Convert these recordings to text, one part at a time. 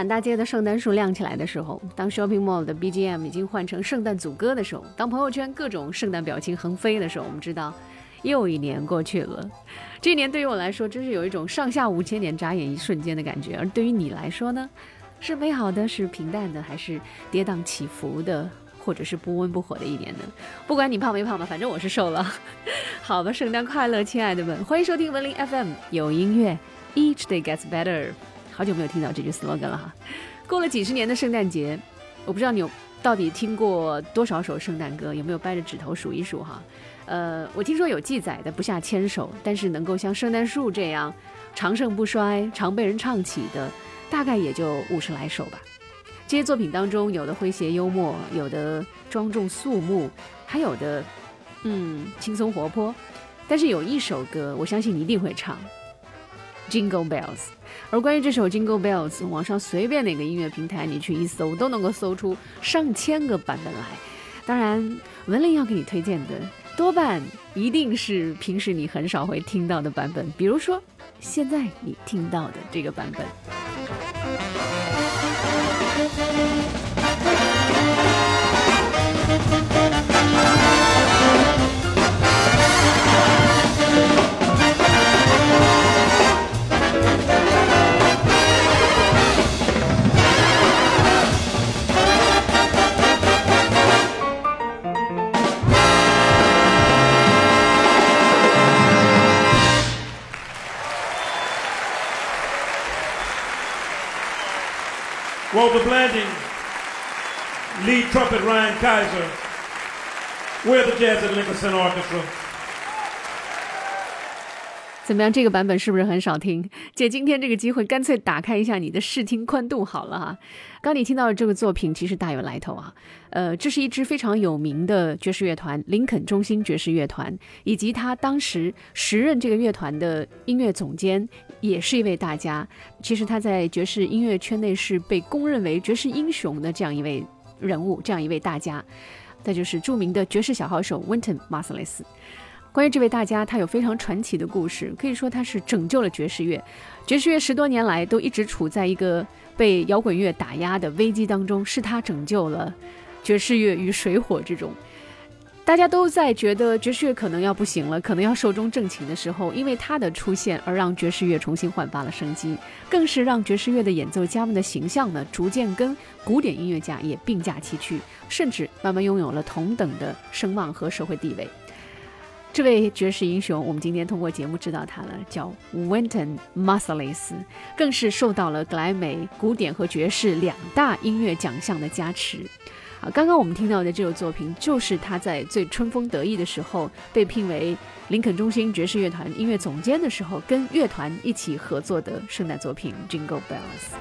满大街的圣诞树亮起来的时候，当 shopping mall 的 BGM 已经换成圣诞组歌的时候，当朋友圈各种圣诞表情横飞的时候，我们知道又一年过去了。这一年对于我来说，真是有一种上下五千年眨眼一瞬间的感觉。而对于你来说呢，是美好的，是平淡的，还是跌宕起伏的，或者是不温不火的一年呢？不管你胖没胖吧，反正我是瘦了。好吧，圣诞快乐，亲爱的们，欢迎收听文林 FM，有音乐，Each day gets better。好久没有听到这句 slogan 了哈。过了几十年的圣诞节，我不知道你有到底听过多少首圣诞歌，有没有掰着指头数一数哈？呃，我听说有记载的不下千首，但是能够像圣诞树这样长盛不衰、常被人唱起的，大概也就五十来首吧。这些作品当中，有的诙谐幽默，有的庄重肃穆，还有的嗯轻松活泼。但是有一首歌，我相信你一定会唱，《Jingle Bells》。而关于这首《Jingle Bells》，网上随便哪个音乐平台你去一搜，都能够搜出上千个版本来。当然，文林要给你推荐的，多半一定是平时你很少会听到的版本，比如说现在你听到的这个版本。Walter Blanding, lead trumpet Ryan Kaiser. We're the Jazz at Lincoln Center Orchestra. 怎么样？这个版本是不是很少听？借今天这个机会，干脆打开一下你的视听宽度好了哈。刚你听到的这个作品其实大有来头啊。呃，这是一支非常有名的爵士乐团——林肯中心爵士乐团，以及他当时时任这个乐团的音乐总监，也是一位大家。其实他在爵士音乐圈内是被公认为爵士英雄的这样一位人物，这样一位大家。再就是著名的爵士小号手 Winton Marsalis。关于这位大家，他有非常传奇的故事，可以说他是拯救了爵士乐。爵士乐十多年来都一直处在一个被摇滚乐打压的危机当中，是他拯救了爵士乐于水火之中。大家都在觉得爵士乐可能要不行了，可能要寿终正寝的时候，因为他的出现而让爵士乐重新焕发了生机，更是让爵士乐的演奏家们的形象呢，逐渐跟古典音乐家也并驾齐驱，甚至慢慢拥有了同等的声望和社会地位。这位爵士英雄，我们今天通过节目知道他了，叫 Wynton Marsalis，更是受到了格莱美古典和爵士两大音乐奖项的加持。啊，刚刚我们听到的这首作品，就是他在最春风得意的时候，被聘为林肯中心爵士乐团音乐总监的时候，跟乐团一起合作的圣诞作品《Jingle Bells》。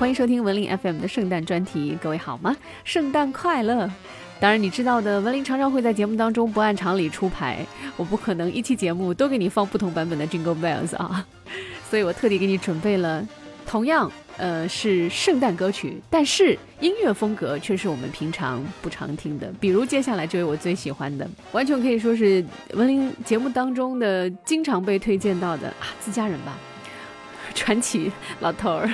欢迎收听文林 FM 的圣诞专题，各位好吗？圣诞快乐！当然，你知道的，文林常常会在节目当中不按常理出牌，我不可能一期节目都给你放不同版本的 Jingle Bells 啊，所以我特地给你准备了同样呃是圣诞歌曲，但是音乐风格却是我们平常不常听的，比如接下来这位我最喜欢的，完全可以说是文林节目当中的经常被推荐到的啊自家人吧，传奇老头儿。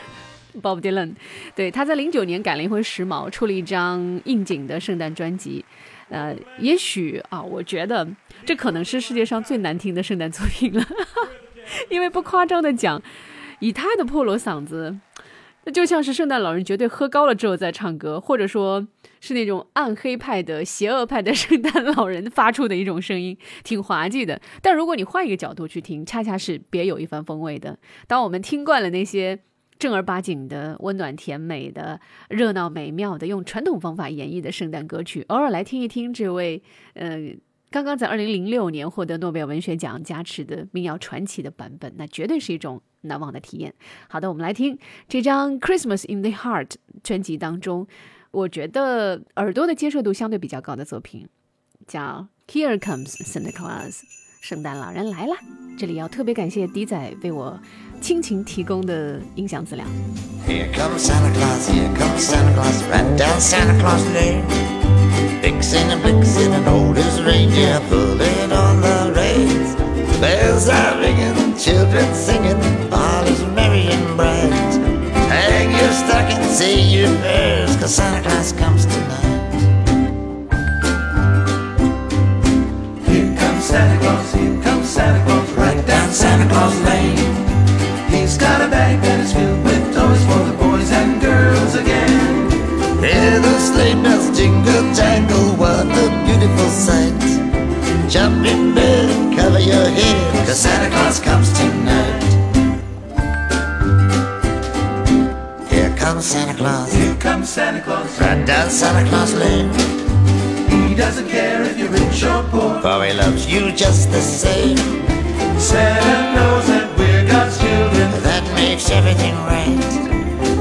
Bob Dylan，对，他在零九年改了一回时髦，出了一张应景的圣诞专辑。呃，也许啊，我觉得这可能是世界上最难听的圣诞作品了，因为不夸张的讲，以他的破锣嗓子，那就像是圣诞老人绝对喝高了之后再唱歌，或者说是那种暗黑派的、邪恶派的 圣诞老人发出的一种声音，挺滑稽的。但如果你换一个角度去听，恰恰是别有一番风味的。当我们听惯了那些。正儿八经的、温暖甜美的、热闹美妙的，用传统方法演绎的圣诞歌曲，偶尔来听一听这位，呃，刚刚在二零零六年获得诺贝尔文学奖加持的民谣传奇的版本，那绝对是一种难忘的体验。好的，我们来听这张《Christmas in the Heart》专辑当中，我觉得耳朵的接受度相对比较高的作品，叫《Here Comes Santa Claus》。圣诞老人来了。这里要特别感谢迪仔为我倾情提供的音响资料。Here comes Santa Claus, here comes Santa Claus, right down Santa Claus Lane. Vixen and Blitzen and old as reindeer pulling on the reins. Bells are ringing, children singing, all is merry and bright. Hang your stocking, say your prayers, cause Santa Claus comes tonight. Claus Lane. He's got a bag that is filled with toys for the boys and girls again. Hear the sleigh bells jingle jangle, what a beautiful sight. Jump in bed, cover your head, cause Santa Claus comes tonight. Here comes Santa Claus, Here comes Santa Claus. right down Santa Claus Lane. He doesn't care if you're rich or poor. For he loves you just the same. Santa knows that we're God's children. That makes everything right.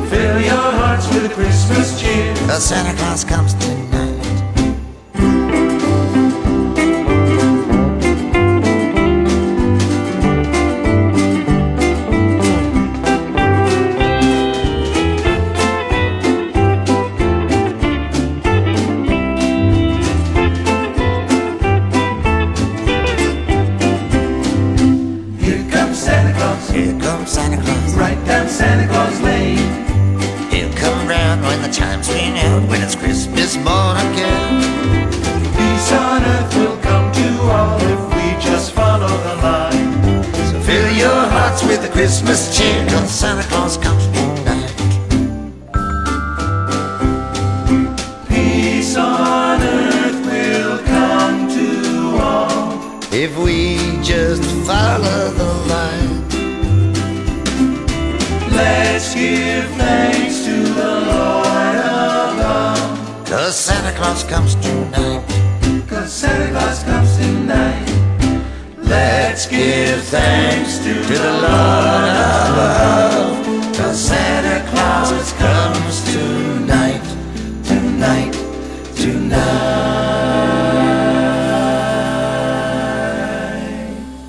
Fill your hearts with Christmas cheer. Cause Santa Claus comes tonight. It's Christmas again. Peace on earth will come to all if we just follow the line. So fill your hearts with the Christmas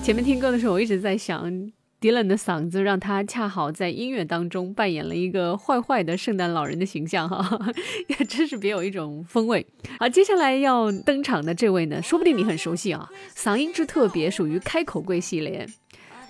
前面听歌的时候，我一直在想，迪伦的嗓子让他恰好在音乐当中扮演了一个坏坏的圣诞老人的形象，哈，也 真是别有一种风味。好，接下来要登场的这位呢，说不定你很熟悉啊，嗓音之特别，属于开口跪系列。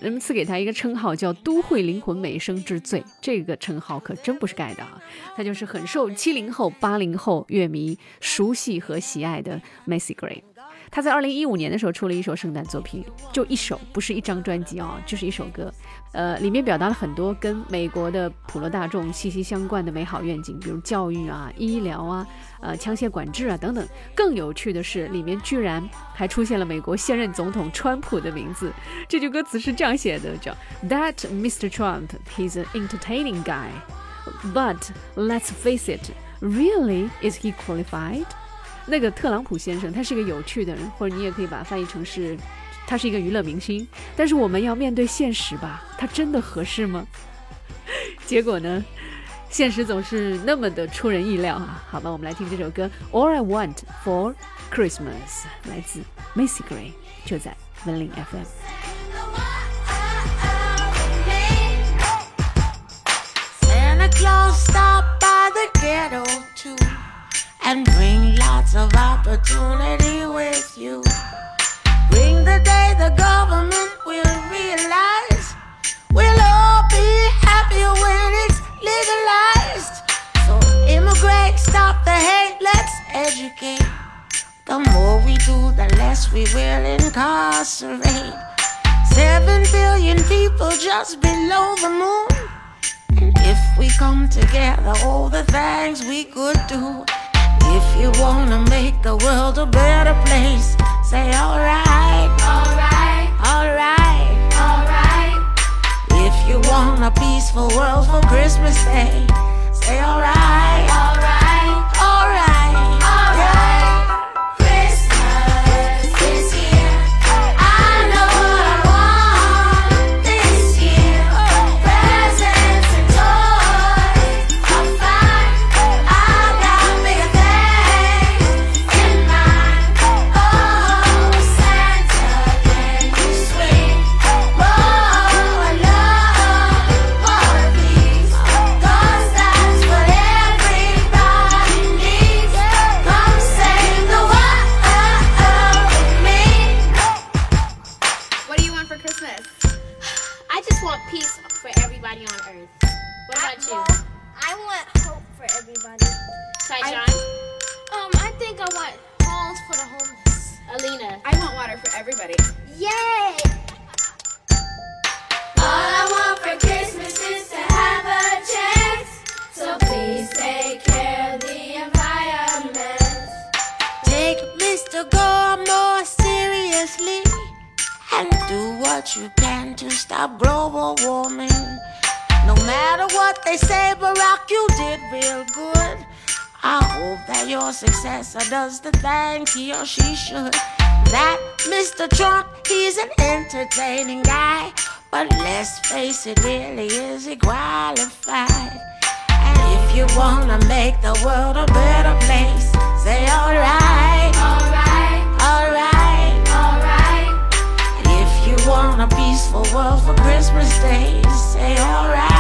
人们赐给他一个称号叫“都会灵魂美声之最”，这个称号可真不是盖的啊！他就是很受七零后、八零后乐迷熟悉和喜爱的 Macy Gray。他在二零一五年的时候出了一首圣诞作品，就一首，不是一张专辑啊、就是一首歌。呃，里面表达了很多跟美国的普罗大众息息相关的美好愿景，比如教育啊、医疗啊、呃枪械管制啊等等。更有趣的是，里面居然还出现了美国现任总统川普的名字。这句歌词是这样写的：叫 That Mr. Trump, he's an entertaining guy, but let's face it, really is he qualified? 那个特朗普先生，他是一个有趣的人，或者你也可以把它翻译成是，他是一个娱乐明星。但是我们要面对现实吧，他真的合适吗？结果呢，现实总是那么的出人意料啊！好吧，我们来听这首歌《All I Want for Christmas》，来自 Macy Gray，就在文林 FM。Santa Claus stopped by the ghetto and bring lots of opportunity with you. Bring the day the government will realize we'll all be happier when it's legalized. So immigrate, stop the hate, let's educate. The more we do, the less we will incarcerate. Seven billion people just below the moon. And if we come together, all the things we could do. If you wanna make the world a better place, say alright, alright, alright, alright. If you want a peaceful world for Christmas Day, say alright, alright, alright. Do what you can to stop global warming. No matter what they say, Barack, you did real good. I hope that your successor does the things he or she should. That Mr. Trump, he's an entertaining guy. But let's face it, really is he qualified? And if you wanna make the world a better place, say alright, a peaceful world for Christmas Day, say alright,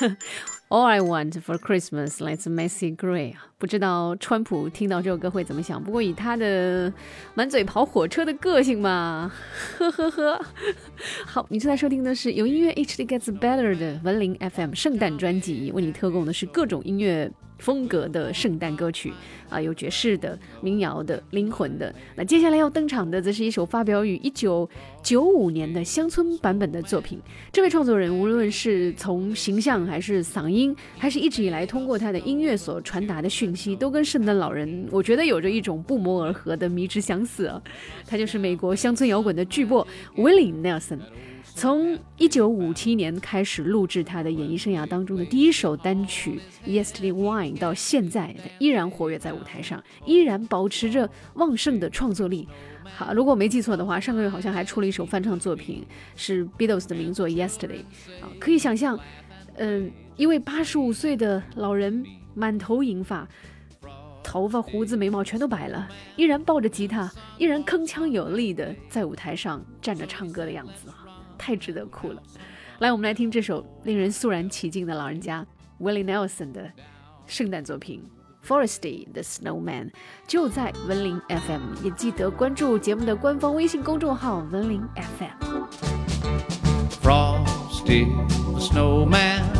All I want for Christmas is messy gray. 不知道川普听到这首歌会怎么想？不过以他的满嘴跑火车的个性嘛，呵呵呵。好，你正在收听的是由音乐 HD Gets Better 的文林 FM 圣诞专辑，为你特供的是各种音乐风格的圣诞歌曲啊，有爵士的、民谣的、灵魂的。那接下来要登场的，则是一首发表于一九九五年的乡村版本的作品。这位创作人无论是从形象还是嗓音，还是一直以来通过他的音乐所传达的讯息，都跟圣诞老人，我觉得有着一种不谋而合的迷之相似啊。他就是美国乡村摇滚的巨擘 Willie Nelson。从一九五七年开始录制他的演艺生涯当中的第一首单曲《Yesterday Wine》，到现在他依然活跃在舞台上，依然保持着旺盛的创作力。好，如果我没记错的话，上个月好像还出了一首翻唱作品，是 Beatles 的名作《Yesterday》。啊，可以想象，嗯、一位八十五岁的老人，满头银发。头发、胡子、眉毛全都白了，依然抱着吉他，依然铿锵有力的在舞台上站着唱歌的样子啊，太值得哭了。来，我们来听这首令人肃然起敬的老人家 Willie Nelson 的圣诞作品《Foresty the Snowman》，就在文林 FM，也记得关注节目的官方微信公众号文林 FM。Frosty the snowman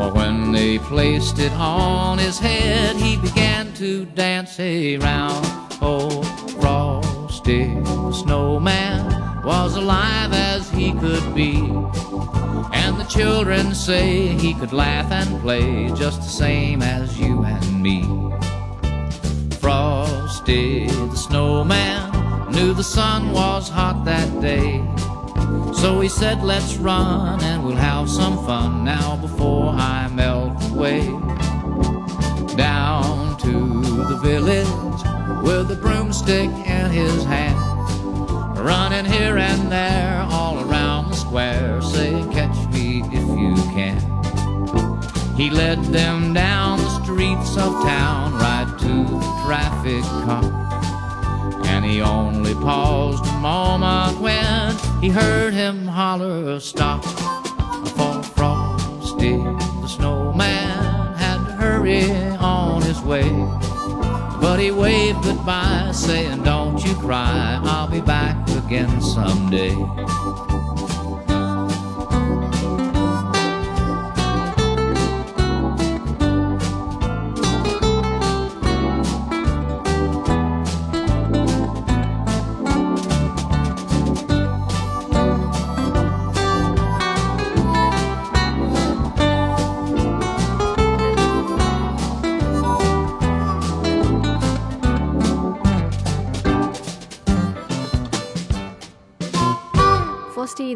For when they placed it on his head, he began to dance around. Oh, Frosty the snowman was alive as he could be. And the children say he could laugh and play just the same as you and me. Frosty the snowman knew the sun was hot that day. So he said, Let's run and we'll have some fun now before I melt away. Down to the village with a broomstick in his hand. Running here and there all around the square, saying, Catch me if you can. He led them down the streets of town right to the traffic cop. And he only paused a moment when he heard him holler, Stop! For Frosty the snowman had to hurry on his way. But he waved goodbye, saying, Don't you cry, I'll be back again someday.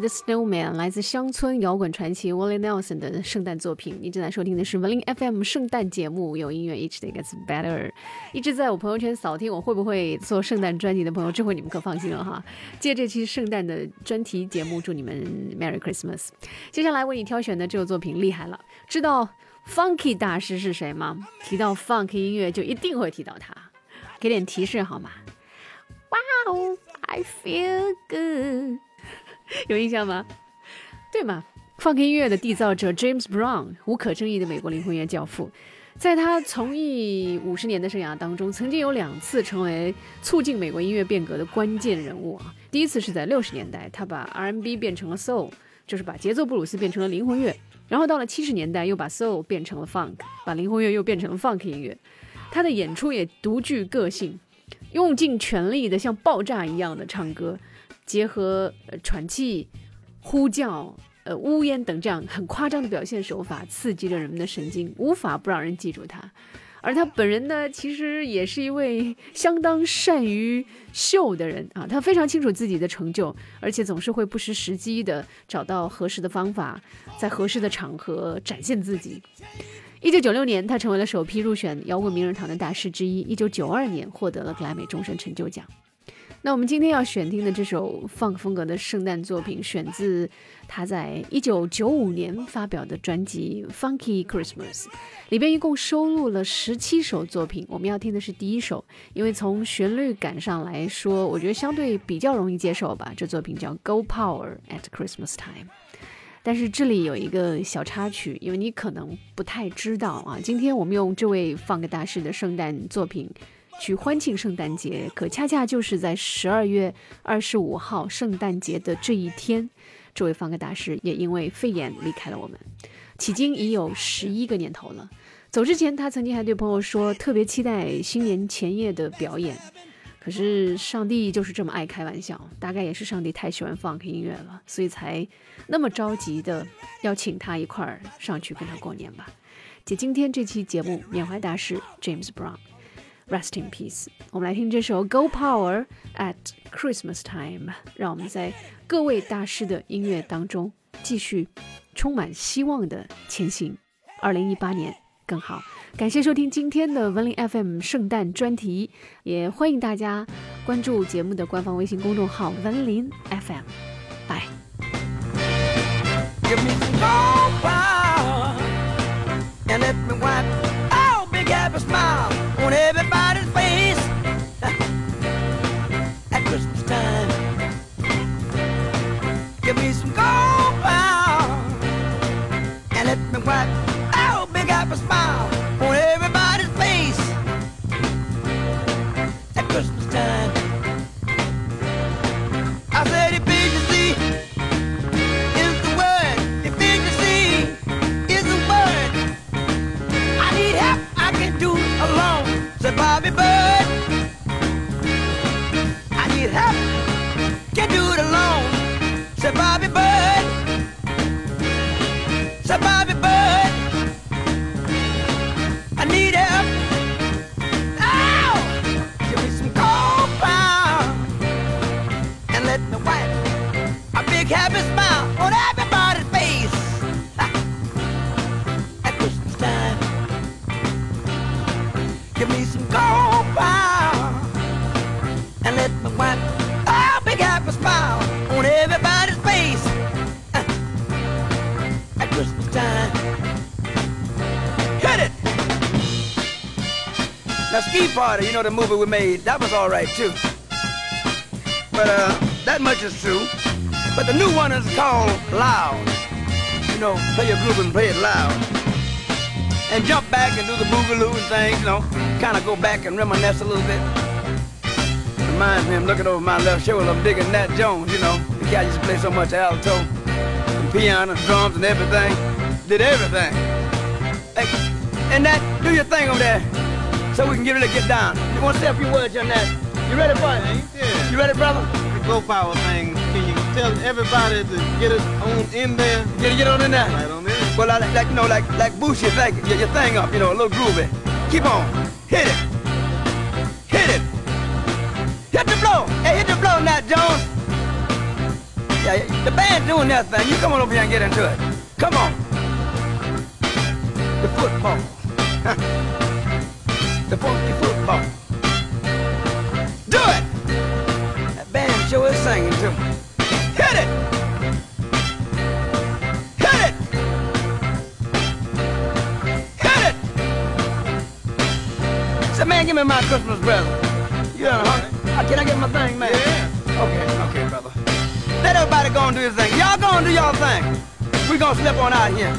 The Snowman 来自乡村摇滚传奇 Willie Nelson 的圣诞作品。你正在收听的是文林 FM 圣诞节目，有音乐 Each Day Gets Better。一直在我朋友圈扫听我会不会做圣诞专辑的朋友，这回你们可放心了哈。借这期圣诞的专题节目，祝你们 Merry Christmas。接下来为你挑选的这首作品厉害了，知道 Funky 大师是谁吗？提到 Funk 音乐，就一定会提到他。给点提示好吗？Wow, I feel good。有印象吗？对吗？funk 音乐的缔造者 James Brown，无可争议的美国灵魂乐教父，在他从艺五十年的生涯当中，曾经有两次成为促进美国音乐变革的关键人物啊。第一次是在六十年代，他把 R&B 变成了 soul，就是把节奏布鲁斯变成了灵魂乐。然后到了七十年代，又把 soul 变成了 funk，把灵魂乐又变成了 funk 音乐。他的演出也独具个性，用尽全力的像爆炸一样的唱歌。结合呃喘气、呼叫、呃呜咽等这样很夸张的表现手法，刺激着人们的神经，无法不让人记住他。而他本人呢，其实也是一位相当善于秀的人啊，他非常清楚自己的成就，而且总是会不失时机的找到合适的方法，在合适的场合展现自己。一九九六年，他成为了首批入选摇滚名人堂的大师之一。一九九二年，获得了格莱美终身成就奖。那我们今天要选听的这首 funk 风格的圣诞作品，选自他在一九九五年发表的专辑《Funky Christmas》，里边一共收录了十七首作品。我们要听的是第一首，因为从旋律感上来说，我觉得相对比较容易接受吧。这作品叫《Go Power at Christmas Time》，但是这里有一个小插曲，因为你可能不太知道啊。今天我们用这位 funk 大师的圣诞作品。去欢庆圣诞节，可恰恰就是在十二月二十五号圣诞节的这一天，这位放歌大师也因为肺炎离开了我们，迄今已有十一个年头了。走之前，他曾经还对朋友说，特别期待新年前夜的表演。可是上帝就是这么爱开玩笑，大概也是上帝太喜欢放克音乐了，所以才那么着急的要请他一块儿上去跟他过年吧。姐，今天这期节目缅怀大师 James Brown。Rest in peace。我们来听这首《Go Power at Christmas Time》，让我们在各位大师的音乐当中继续充满希望的前行。二零一八年更好。感谢收听今天的文林 FM 圣诞专题，也欢迎大家关注节目的官方微信公众号文林 FM。拜。You know the movie we made, that was all right too. But uh, that much is true. But the new one is called Loud. You know, play your groove and play it loud. and jump back and do the boogaloo and things, you know, kind of go back and reminisce a little bit. Reminds me, I'm looking over my left shoulder, I'm digging Nat Jones, you know. The guy used to play so much alto, and piano, drums, and everything. Did everything. Hey, and that, do your thing over there, so we can get ready to get down. You want to say a few words on that? You ready for it? Yeah. You ready, brother? The Go Power thing. Can you tell everybody to get it on in there? Get it, get on in there. Right on there. Well, like, like you know, like like Boosie, like your, your thing up, you know, a little groovy. Keep on, hit it, hit it, hit the blow. Hey, hit the blow, Nat Jones. Yeah, yeah, the band doing that thing. You come on over here and get into it. Come on. The football. the funky football. Do it. That band sure is singing too. Hit it. Hit it. Hit it! Say, man, give me my Christmas present. You done hungry? Uh, Can I get my thing, man? Yeah. Okay, okay, brother. Let everybody go and do his thing. Y'all go and do y'all thing. We gonna slip on out here.